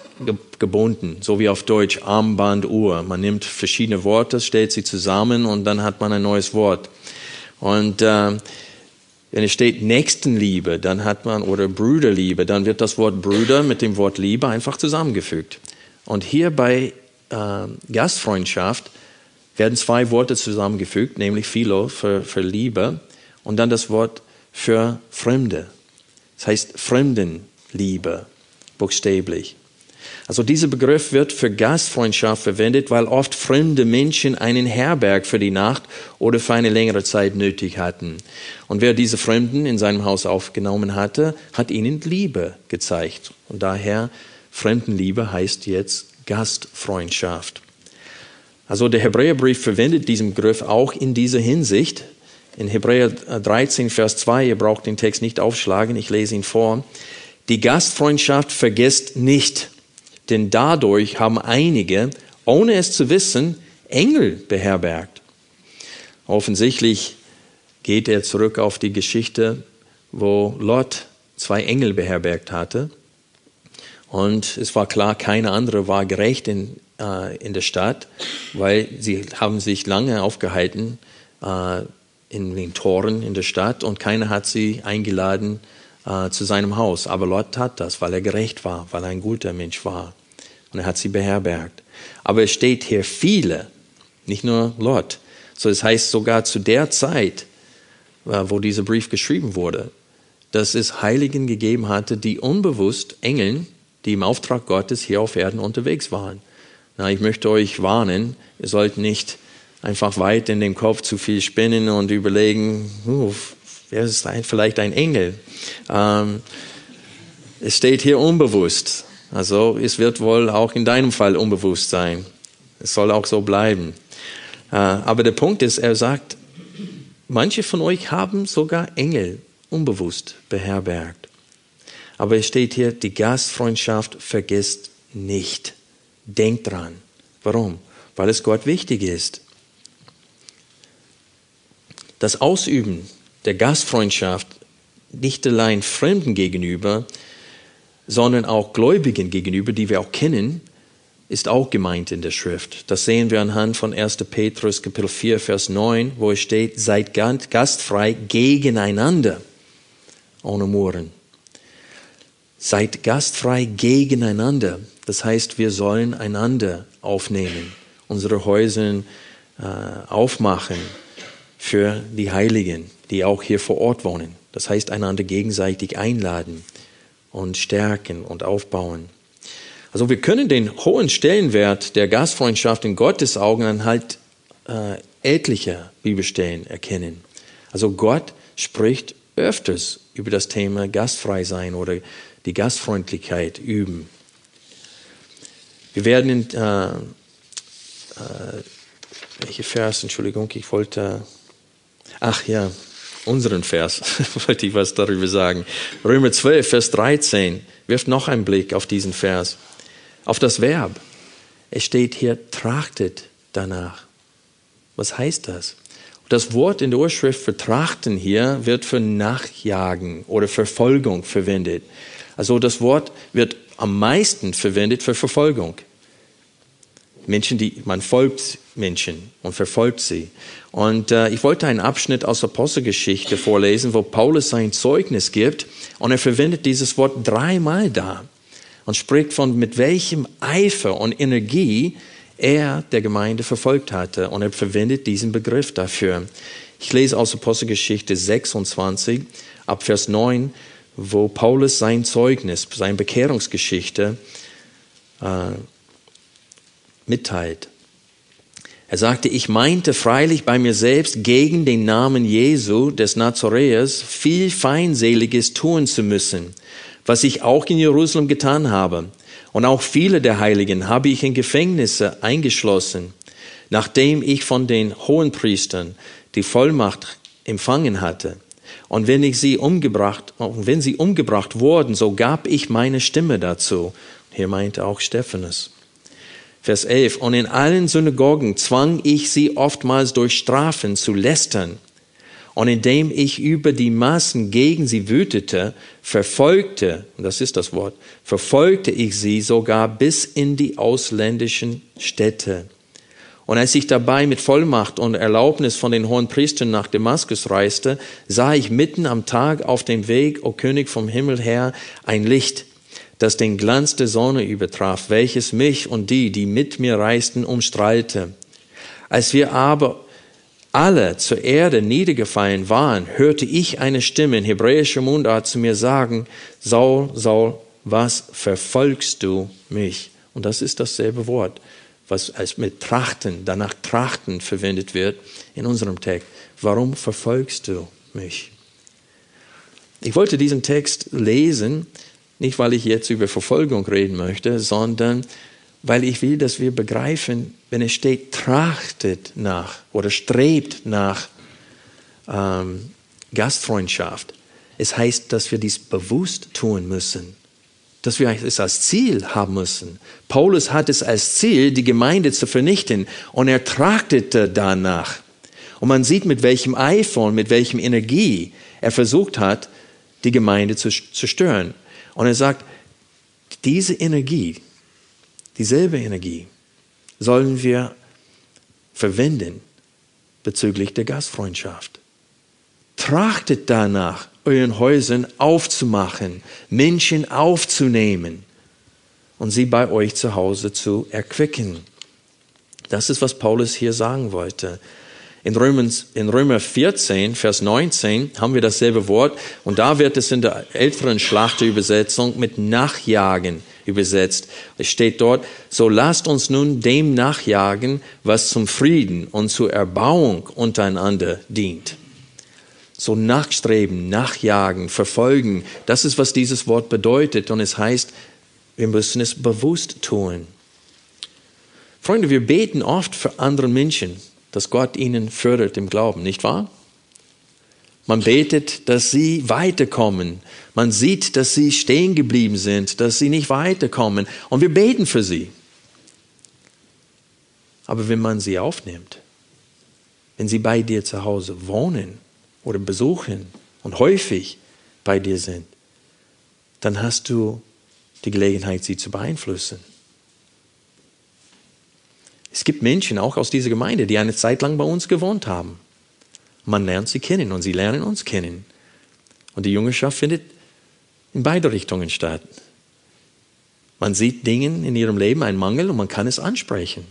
gebunden, so wie auf Deutsch Armband, Uhr. Man nimmt verschiedene Worte, stellt sie zusammen und dann hat man ein neues Wort. Und äh, wenn es steht Nächstenliebe, dann hat man, oder Brüderliebe, dann wird das Wort Brüder mit dem Wort Liebe einfach zusammengefügt. Und hier bei äh, Gastfreundschaft werden zwei Worte zusammengefügt, nämlich Philo für, für Liebe und dann das Wort für Fremde. Das heißt Fremdenliebe buchstäblich. Also dieser Begriff wird für Gastfreundschaft verwendet, weil oft fremde Menschen einen Herberg für die Nacht oder für eine längere Zeit nötig hatten. Und wer diese Fremden in seinem Haus aufgenommen hatte, hat ihnen Liebe gezeigt. Und daher Fremdenliebe heißt jetzt Gastfreundschaft. Also der Hebräerbrief verwendet diesen Begriff auch in dieser Hinsicht. In Hebräer 13, Vers 2, ihr braucht den Text nicht aufschlagen, ich lese ihn vor. Die Gastfreundschaft vergesst nicht, denn dadurch haben einige, ohne es zu wissen, Engel beherbergt. Offensichtlich geht er zurück auf die Geschichte, wo Lot zwei Engel beherbergt hatte. Und es war klar, keine andere war gerecht in, äh, in der Stadt, weil sie haben sich lange aufgehalten äh, in den Toren in der Stadt und keiner hat sie eingeladen äh, zu seinem Haus. Aber Lot tat das, weil er gerecht war, weil er ein guter Mensch war. Und er hat sie beherbergt. Aber es steht hier viele, nicht nur Lot. So, das heißt sogar zu der Zeit, äh, wo dieser Brief geschrieben wurde, dass es Heiligen gegeben hatte, die unbewusst Engeln, die im Auftrag Gottes hier auf Erden unterwegs waren. Na, ich möchte euch warnen, ihr sollt nicht einfach weit in dem Kopf zu viel spinnen und überlegen, wer ist vielleicht ein Engel? Ähm, es steht hier unbewusst. Also es wird wohl auch in deinem Fall unbewusst sein. Es soll auch so bleiben. Äh, aber der Punkt ist, er sagt, manche von euch haben sogar Engel unbewusst beherbergt. Aber es steht hier, die Gastfreundschaft vergisst nicht. Denkt dran. Warum? Weil es Gott wichtig ist. Das Ausüben der Gastfreundschaft nicht allein Fremden gegenüber, sondern auch Gläubigen gegenüber, die wir auch kennen, ist auch gemeint in der Schrift. Das sehen wir anhand von 1. Petrus Kapitel 4, Vers 9, wo es steht, seid gastfrei gegeneinander, ohne Murren. Seid gastfrei gegeneinander. Das heißt, wir sollen einander aufnehmen, unsere Häuser äh, aufmachen für die Heiligen, die auch hier vor Ort wohnen. Das heißt, einander gegenseitig einladen und stärken und aufbauen. Also wir können den hohen Stellenwert der Gastfreundschaft in Gottes Augen anhand äh, etlicher Bibelstellen erkennen. Also Gott spricht öfters über das Thema Gastfrei sein oder die Gastfreundlichkeit üben. Wir werden in, äh, äh, welche Vers, Entschuldigung, ich wollte, ach ja, unseren Vers, wollte ich was darüber sagen. Römer 12, Vers 13, wirft noch einen Blick auf diesen Vers auf das Verb. Es steht hier, trachtet danach. Was heißt das? Das Wort in der Urschrift für trachten hier wird für Nachjagen oder Verfolgung verwendet. Also das Wort wird am meisten verwendet für Verfolgung. Menschen, die man folgt Menschen und verfolgt sie. Und äh, ich wollte einen Abschnitt aus Apostelgeschichte vorlesen, wo Paulus sein Zeugnis gibt und er verwendet dieses Wort dreimal da und spricht von mit welchem Eifer und Energie er der Gemeinde verfolgt hatte. Und er verwendet diesen Begriff dafür. Ich lese aus Apostelgeschichte 26 ab Vers 9, wo Paulus sein Zeugnis, seine Bekehrungsgeschichte äh, mitteilt. Er sagte, ich meinte freilich bei mir selbst gegen den Namen Jesu des Nazareers viel Feindseliges tun zu müssen was ich auch in Jerusalem getan habe. Und auch viele der Heiligen habe ich in Gefängnisse eingeschlossen, nachdem ich von den Hohenpriestern die Vollmacht empfangen hatte. Und wenn ich sie umgebracht, wenn sie umgebracht wurden, so gab ich meine Stimme dazu. Hier meinte auch Stephanus. Vers 11. Und in allen Synagogen zwang ich sie oftmals durch Strafen zu lästern und indem ich über die Massen gegen sie wütete, verfolgte, das ist das Wort, verfolgte ich sie sogar bis in die ausländischen Städte. Und als ich dabei mit Vollmacht und Erlaubnis von den hohen Priestern nach Damaskus reiste, sah ich mitten am Tag auf dem Weg, o König vom Himmel her, ein Licht, das den Glanz der Sonne übertraf, welches mich und die, die mit mir reisten, umstrahlte. Als wir aber alle zur Erde niedergefallen waren, hörte ich eine Stimme in hebräischer Mundart zu mir sagen, Saul, Saul, was verfolgst du mich? Und das ist dasselbe Wort, was als mit Trachten, danach Trachten verwendet wird in unserem Text. Warum verfolgst du mich? Ich wollte diesen Text lesen, nicht weil ich jetzt über Verfolgung reden möchte, sondern weil ich will, dass wir begreifen, wenn es steht, trachtet nach oder strebt nach ähm, Gastfreundschaft. Es heißt, dass wir dies bewusst tun müssen, dass wir es als Ziel haben müssen. Paulus hat es als Ziel, die Gemeinde zu vernichten und er trachtete danach. Und man sieht, mit welchem Eifer und mit welchem Energie er versucht hat, die Gemeinde zu zerstören. Und er sagt, diese Energie, dieselbe Energie, sollen wir verwenden bezüglich der Gastfreundschaft. Trachtet danach, euren Häusern aufzumachen, Menschen aufzunehmen und sie bei euch zu Hause zu erquicken. Das ist, was Paulus hier sagen wollte. In, Römens, in Römer 14, Vers 19 haben wir dasselbe Wort und da wird es in der älteren Schlachterübersetzung mit Nachjagen übersetzt. Es steht dort, so lasst uns nun dem nachjagen, was zum Frieden und zur Erbauung untereinander dient. So nachstreben, nachjagen, verfolgen, das ist, was dieses Wort bedeutet und es heißt, wir müssen es bewusst tun. Freunde, wir beten oft für andere Menschen, dass Gott ihnen fördert im Glauben, nicht wahr? Man betet, dass sie weiterkommen. Man sieht, dass sie stehen geblieben sind, dass sie nicht weiterkommen. Und wir beten für sie. Aber wenn man sie aufnimmt, wenn sie bei dir zu Hause wohnen oder besuchen und häufig bei dir sind, dann hast du die Gelegenheit, sie zu beeinflussen. Es gibt Menschen auch aus dieser Gemeinde, die eine Zeit lang bei uns gewohnt haben. Man lernt sie kennen und sie lernen uns kennen. Und die Jüngerschaft findet in beide Richtungen statt. Man sieht Dinge in ihrem Leben einen Mangel und man kann es ansprechen.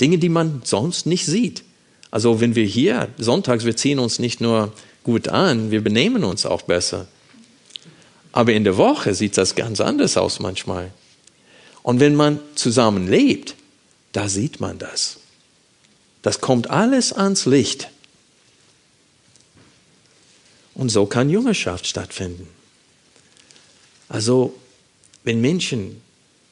Dinge, die man sonst nicht sieht. Also wenn wir hier sonntags, wir ziehen uns nicht nur gut an, wir benehmen uns auch besser. Aber in der Woche sieht das ganz anders aus manchmal. Und wenn man zusammen lebt, da sieht man das. Das kommt alles ans Licht. Und so kann Jüngerschaft stattfinden. Also, wenn Menschen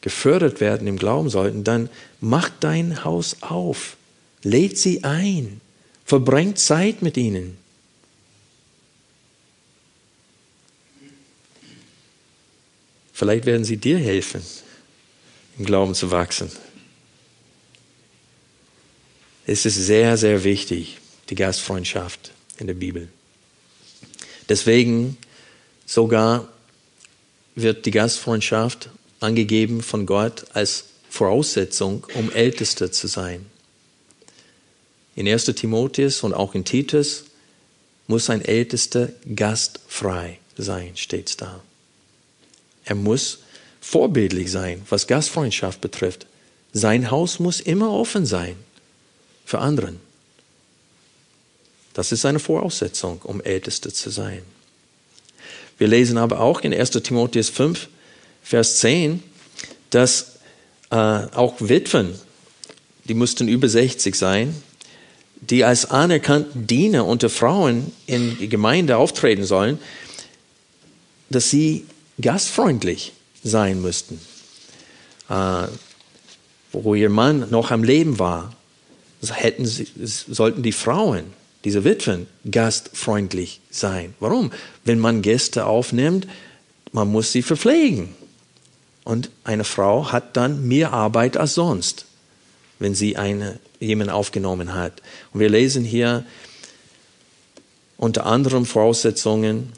gefördert werden im Glauben sollten, dann macht dein Haus auf, lädt sie ein, verbringt Zeit mit ihnen. Vielleicht werden sie dir helfen, im Glauben zu wachsen. Es ist sehr, sehr wichtig, die Gastfreundschaft in der Bibel. Deswegen sogar wird die Gastfreundschaft angegeben von Gott als Voraussetzung, um Ältester zu sein. In 1 Timotheus und auch in Titus muss ein Ältester gastfrei sein, steht es da. Er muss vorbildlich sein, was Gastfreundschaft betrifft. Sein Haus muss immer offen sein für anderen. Das ist eine Voraussetzung, um Älteste zu sein. Wir lesen aber auch in 1 Timotheus 5, Vers 10, dass äh, auch Witwen, die mussten über 60 sein, die als anerkannte Diener unter Frauen in die Gemeinde auftreten sollen, dass sie gastfreundlich sein müssten. Äh, wo ihr Mann noch am Leben war, hätten sie, sollten die Frauen diese Witwen, gastfreundlich sein. Warum? Wenn man Gäste aufnimmt, man muss sie verpflegen. Und eine Frau hat dann mehr Arbeit als sonst, wenn sie eine, jemanden aufgenommen hat. Und wir lesen hier unter anderem Voraussetzungen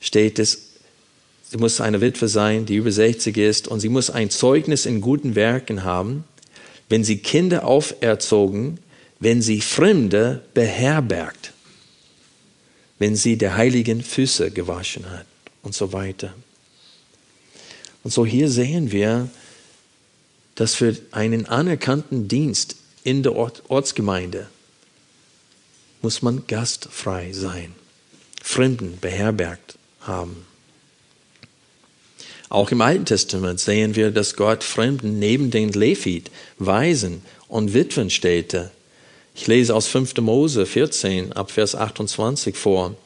steht es, sie muss eine Witwe sein, die über 60 ist, und sie muss ein Zeugnis in guten Werken haben, wenn sie Kinder auferzogen, wenn sie Fremde beherbergt, wenn sie der heiligen Füße gewaschen hat und so weiter. Und so hier sehen wir, dass für einen anerkannten Dienst in der Ortsgemeinde muss man gastfrei sein, Fremden beherbergt haben. Auch im Alten Testament sehen wir, dass Gott Fremden neben den Levit, Waisen und Witwen stellte, ich lese aus 5. Mose 14 ab Vers 28 vor.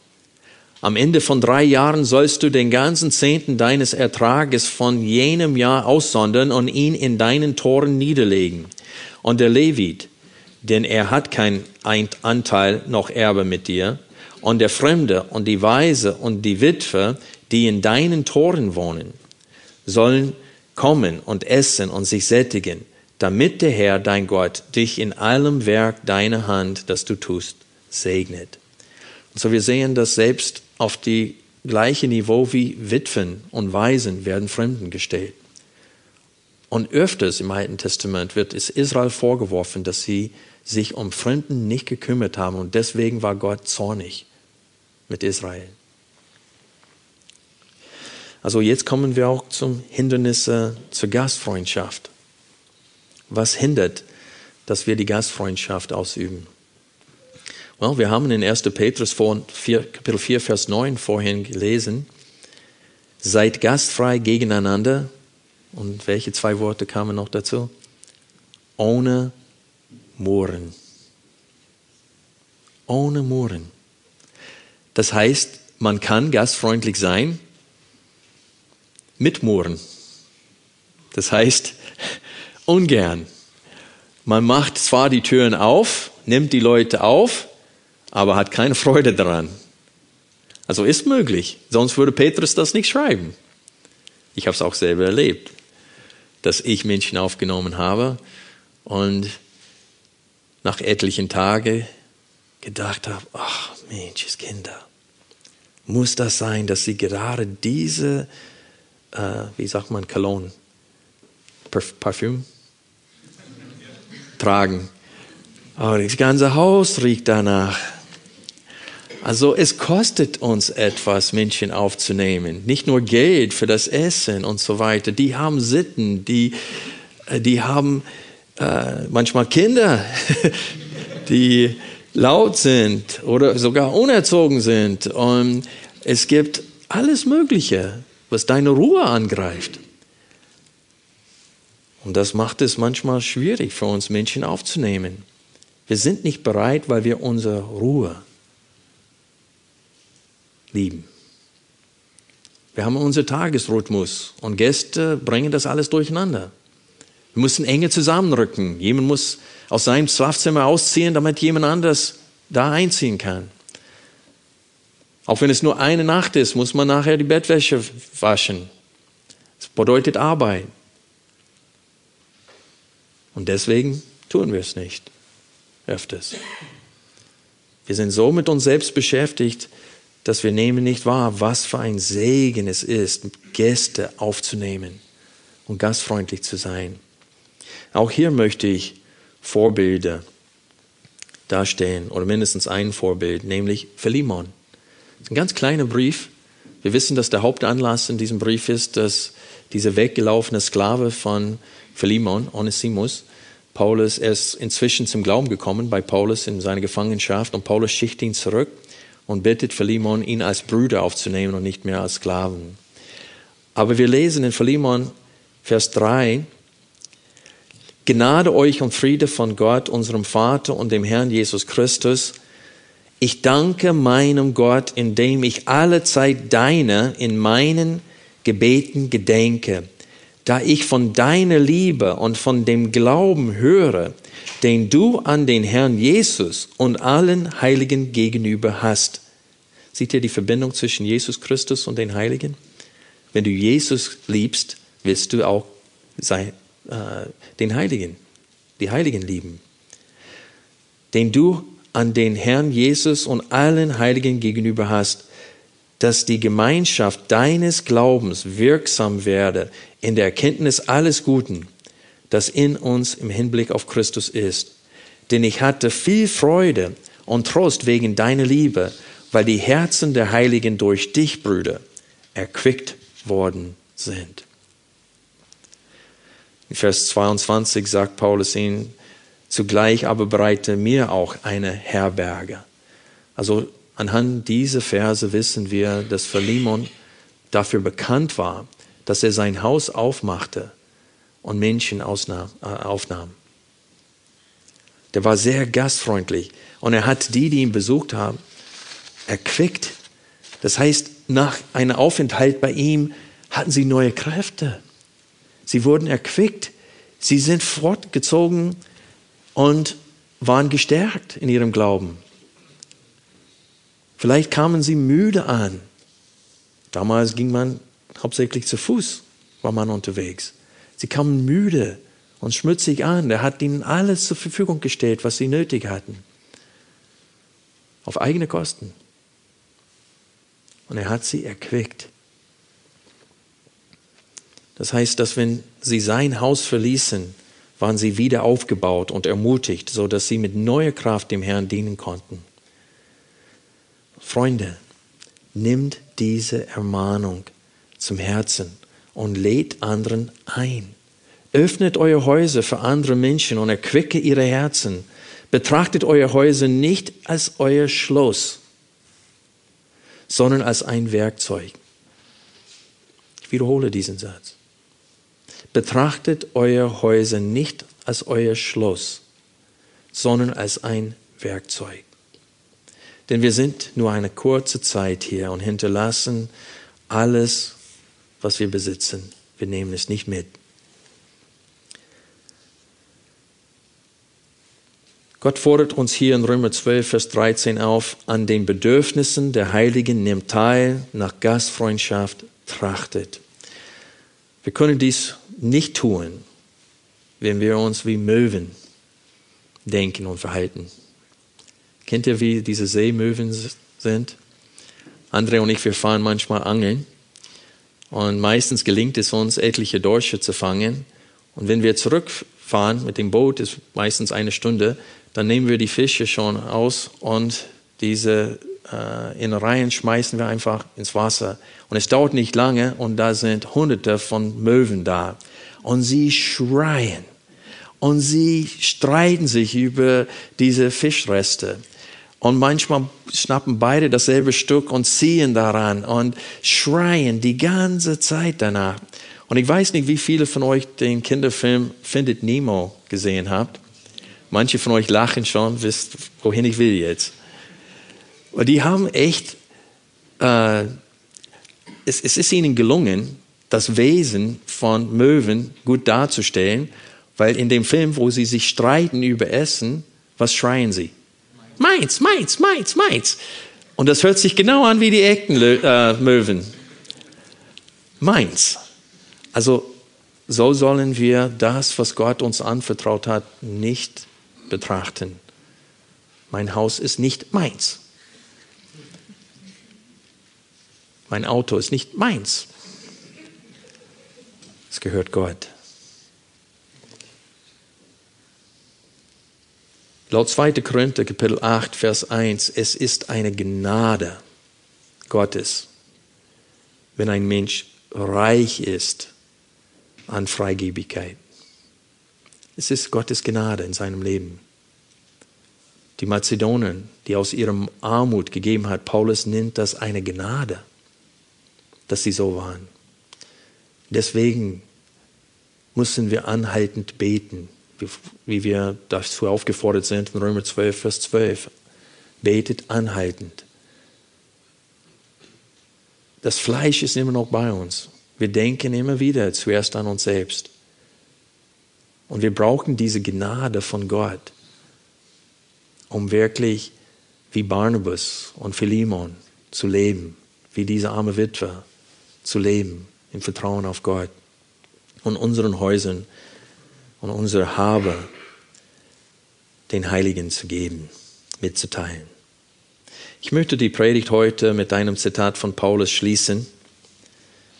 Am Ende von drei Jahren sollst du den ganzen Zehnten deines Ertrages von jenem Jahr aussondern und ihn in deinen Toren niederlegen. Und der Levit, denn er hat kein Anteil noch Erbe mit dir, und der Fremde und die Weise und die Witwe, die in deinen Toren wohnen, sollen kommen und essen und sich sättigen damit der Herr, dein Gott, dich in allem Werk deiner Hand, das du tust, segnet. Und so wir sehen, dass selbst auf die gleiche Niveau wie Witwen und Waisen werden Fremden gestellt. Und öfters im Alten Testament wird es Israel vorgeworfen, dass sie sich um Fremden nicht gekümmert haben und deswegen war Gott zornig mit Israel. Also jetzt kommen wir auch zum Hindernisse zur Gastfreundschaft. Was hindert, dass wir die Gastfreundschaft ausüben? Well, wir haben in 1. Petrus 4, Kapitel 4, Vers 9 vorhin gelesen, seid gastfrei gegeneinander. Und welche zwei Worte kamen noch dazu? Ohne Murren. Ohne Murren. Das heißt, man kann gastfreundlich sein mit Murren. Das heißt, ungern. Man macht zwar die Türen auf, nimmt die Leute auf, aber hat keine Freude daran. Also ist möglich, sonst würde Petrus das nicht schreiben. Ich habe es auch selber erlebt, dass ich Menschen aufgenommen habe und nach etlichen Tagen gedacht habe, ach Mensch, Kinder, muss das sein, dass sie gerade diese, äh, wie sagt man, Cologne, Parf Parfüm tragen. Oh, das ganze Haus riecht danach. Also es kostet uns etwas, Menschen aufzunehmen. Nicht nur Geld für das Essen und so weiter. Die haben Sitten, die, äh, die haben äh, manchmal Kinder, die laut sind oder sogar unerzogen sind. Und es gibt alles Mögliche, was deine Ruhe angreift. Und das macht es manchmal schwierig für uns Menschen aufzunehmen. Wir sind nicht bereit, weil wir unsere Ruhe lieben. Wir haben unseren Tagesrhythmus und Gäste bringen das alles durcheinander. Wir müssen enge zusammenrücken. Jemand muss aus seinem Schlafzimmer ausziehen, damit jemand anders da einziehen kann. Auch wenn es nur eine Nacht ist, muss man nachher die Bettwäsche waschen. Das bedeutet Arbeit. Und deswegen tun wir es nicht öfters. Wir sind so mit uns selbst beschäftigt, dass wir nehmen nicht wahr, was für ein Segen es ist, Gäste aufzunehmen und gastfreundlich zu sein. Auch hier möchte ich Vorbilder darstellen oder mindestens ein Vorbild, nämlich Philemon. Ein ganz kleiner Brief. Wir wissen, dass der Hauptanlass in diesem Brief ist, dass dieser weggelaufene Sklave von Philemon, Onesimus, Paulus ist inzwischen zum Glauben gekommen bei Paulus in seiner Gefangenschaft und Paulus schickt ihn zurück und bittet Philemon, ihn als Brüder aufzunehmen und nicht mehr als Sklaven. Aber wir lesen in Philemon Vers 3, Gnade euch und Friede von Gott, unserem Vater und dem Herrn Jesus Christus. Ich danke meinem Gott, indem ich alle Zeit deiner in meinen Gebeten gedenke, da ich von deiner Liebe und von dem Glauben höre, den du an den Herrn Jesus und allen Heiligen gegenüber hast. Seht ihr die Verbindung zwischen Jesus Christus und den Heiligen? Wenn du Jesus liebst, wirst du auch sein, äh, den Heiligen, die Heiligen lieben, den du an den Herrn Jesus und allen Heiligen gegenüber hast, dass die Gemeinschaft deines Glaubens wirksam werde in der Erkenntnis alles Guten, das in uns im Hinblick auf Christus ist. Denn ich hatte viel Freude und Trost wegen deiner Liebe, weil die Herzen der Heiligen durch dich, Brüder, erquickt worden sind. In Vers 22 sagt Paulus ihnen, zugleich aber bereite mir auch eine Herberge. Also anhand dieser Verse wissen wir, dass Philemon dafür bekannt war, dass er sein Haus aufmachte und Menschen ausnahm, äh, aufnahm. Der war sehr gastfreundlich und er hat die, die ihn besucht haben, erquickt. Das heißt, nach einem Aufenthalt bei ihm hatten sie neue Kräfte. Sie wurden erquickt. Sie sind fortgezogen und waren gestärkt in ihrem Glauben. Vielleicht kamen sie müde an. Damals ging man hauptsächlich zu Fuß, war man unterwegs. Sie kamen müde und schmutzig an. Er hat ihnen alles zur Verfügung gestellt, was sie nötig hatten. Auf eigene Kosten. Und er hat sie erquickt. Das heißt, dass wenn sie sein Haus verließen, waren sie wieder aufgebaut und ermutigt, so dass sie mit neuer Kraft dem Herrn dienen konnten. Freunde, nimmt diese Ermahnung zum Herzen und lädt anderen ein. Öffnet eure Häuser für andere Menschen und erquicke ihre Herzen. Betrachtet eure Häuser nicht als euer Schloss, sondern als ein Werkzeug. Ich wiederhole diesen Satz. Betrachtet euer Häuser nicht als euer Schloss, sondern als ein Werkzeug. Denn wir sind nur eine kurze Zeit hier und hinterlassen alles, was wir besitzen. Wir nehmen es nicht mit. Gott fordert uns hier in Römer 12, Vers 13 auf, an den Bedürfnissen der Heiligen nimmt teil, nach Gastfreundschaft trachtet. Wir können dies nicht tun, wenn wir uns wie Möwen denken und verhalten. Kennt ihr, wie diese Seemöwen sind? André und ich, wir fahren manchmal angeln und meistens gelingt es uns, etliche Dorsche zu fangen. Und wenn wir zurückfahren mit dem Boot, ist meistens eine Stunde, dann nehmen wir die Fische schon aus und diese äh, Innereien schmeißen wir einfach ins Wasser. Und es dauert nicht lange und da sind hunderte von Möwen da. Und sie schreien. Und sie streiten sich über diese Fischreste. Und manchmal schnappen beide dasselbe Stück und ziehen daran und schreien die ganze Zeit danach. Und ich weiß nicht, wie viele von euch den Kinderfilm Findet Nemo gesehen habt. Manche von euch lachen schon, wisst, wohin ich will jetzt. Und die haben echt, äh, es, es ist ihnen gelungen, das Wesen von Möwen gut darzustellen, weil in dem Film, wo sie sich streiten über Essen, was schreien sie? Meins, meins, meins, meins. Und das hört sich genau an wie die echten äh. Meins. Also so sollen wir das, was Gott uns anvertraut hat, nicht betrachten. Mein Haus ist nicht meins. Mein Auto ist nicht meins. Es gehört Gott. Laut 2. Korinther Kapitel 8, Vers 1, es ist eine Gnade Gottes, wenn ein Mensch reich ist an Freigebigkeit. Es ist Gottes Gnade in seinem Leben. Die Mazedonien, die aus ihrem Armut gegeben hat, Paulus nennt das eine Gnade, dass sie so waren. Deswegen müssen wir anhaltend beten, wie wir dazu aufgefordert sind in Römer 12, Vers 12. Betet anhaltend. Das Fleisch ist immer noch bei uns. Wir denken immer wieder zuerst an uns selbst. Und wir brauchen diese Gnade von Gott, um wirklich wie Barnabas und Philemon zu leben, wie diese arme Witwe zu leben, im Vertrauen auf Gott und unseren Häusern und unser Habe den Heiligen zu geben, mitzuteilen. Ich möchte die Predigt heute mit einem Zitat von Paulus schließen,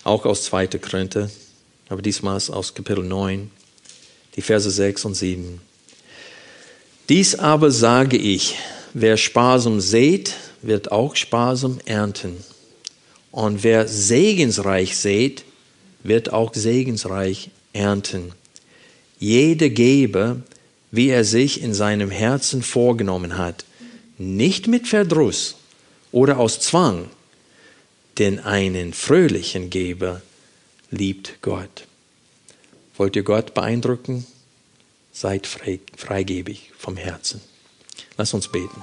auch aus 2. Korinther, aber diesmal aus Kapitel 9 die Verse 6 und 7. Dies aber sage ich, wer sparsam sät, wird auch sparsam ernten. Und wer segensreich sät, wird auch segensreich ernten. Jeder gebe, wie er sich in seinem Herzen vorgenommen hat, nicht mit Verdruss oder aus Zwang, denn einen fröhlichen Geber liebt Gott. Wollt ihr Gott beeindrucken? Seid frei, freigebig vom Herzen. Lass uns beten.